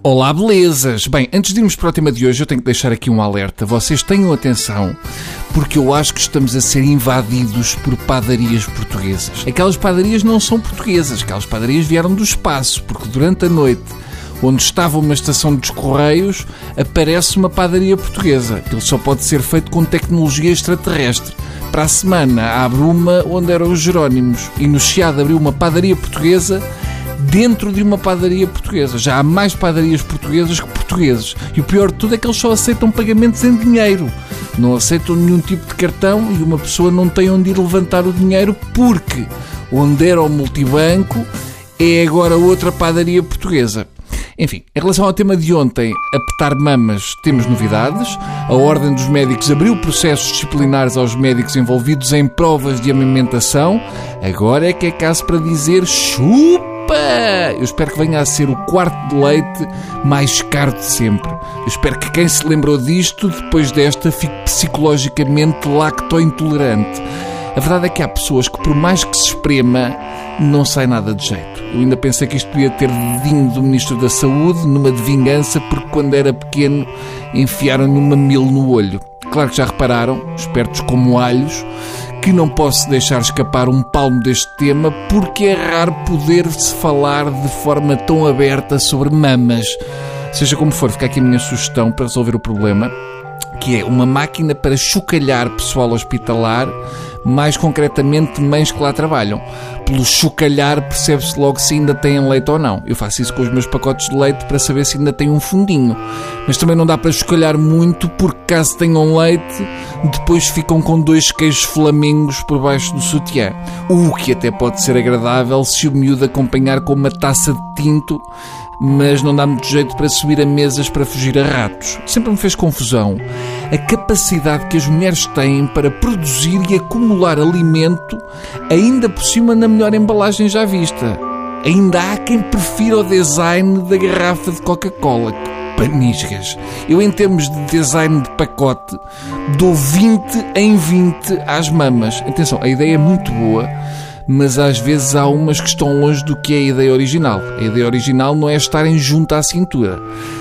Olá, belezas! Bem, antes de irmos para o tema de hoje, eu tenho que deixar aqui um alerta. Vocês tenham atenção, porque eu acho que estamos a ser invadidos por padarias portuguesas. Aquelas padarias não são portuguesas, aquelas padarias vieram do espaço, porque durante a noite, onde estava uma estação dos Correios, aparece uma padaria portuguesa. Ele só pode ser feito com tecnologia extraterrestre. Para a semana abre uma onde eram os Jerónimos e no Chiado abriu uma padaria portuguesa dentro de uma padaria portuguesa. Já há mais padarias portuguesas que portugueses. E o pior de tudo é que eles só aceitam pagamentos em dinheiro. Não aceitam nenhum tipo de cartão e uma pessoa não tem onde ir levantar o dinheiro porque onde era o multibanco é agora outra padaria portuguesa. Enfim, em relação ao tema de ontem, apertar mamas, temos novidades. A Ordem dos Médicos abriu processos disciplinares aos médicos envolvidos em provas de amamentação. Agora é que é caso para dizer chupa! Eu espero que venha a ser o quarto de leite mais caro de sempre. Eu espero que quem se lembrou disto, depois desta, fique psicologicamente lacto-intolerante. A verdade é que há pessoas que, por mais que se esprema, não sai nada de jeito. Eu ainda pensei que isto podia ter vindo do Ministro da Saúde, numa de vingança, porque quando era pequeno enfiaram-lhe uma mil no olho. Claro que já repararam, espertos como alhos, que não posso deixar escapar um palmo deste tema porque é raro poder-se falar de forma tão aberta sobre mamas. Seja como for, fica aqui a minha sugestão para resolver o problema, que é uma máquina para chocalhar pessoal hospitalar mais concretamente mães que lá trabalham. Pelo chocalhar percebe-se logo se ainda têm leite ou não. Eu faço isso com os meus pacotes de leite para saber se ainda tem um fundinho. Mas também não dá para chocalhar muito porque caso tenham leite, depois ficam com dois queijos flamingos por baixo do sutiã. O que até pode ser agradável se o miúdo acompanhar com uma taça de tinto mas não dá muito jeito para subir a mesas para fugir a ratos. Sempre me fez confusão a capacidade que as mulheres têm para produzir e acumular alimento, ainda por cima na melhor embalagem já vista. Ainda há quem prefira o design da garrafa de Coca-Cola. Panisgas. Eu, em termos de design de pacote, dou 20 em 20 às mamas. Atenção, a ideia é muito boa mas às vezes há umas que estão longe do que é a ideia original. A ideia original não é estarem junto à cintura.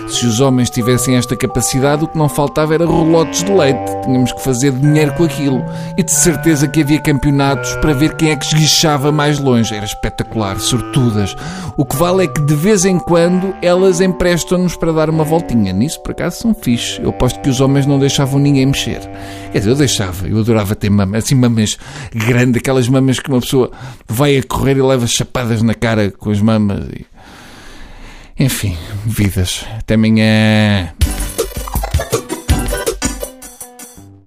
Se os homens tivessem esta capacidade, o que não faltava era rolotes de leite. Tínhamos que fazer dinheiro com aquilo. E de certeza que havia campeonatos para ver quem é que esguichava mais longe. Era espetacular, sortudas. O que vale é que de vez em quando elas emprestam-nos para dar uma voltinha. Nisso, por acaso, são fixe. Eu aposto que os homens não deixavam ninguém mexer. Quer dizer, eu deixava. Eu adorava ter mamas, assim mamas grandes, aquelas mamas que uma pessoa vai a correr e leva chapadas na cara com as mamas. E... Enfim, vidas. Até amanhã.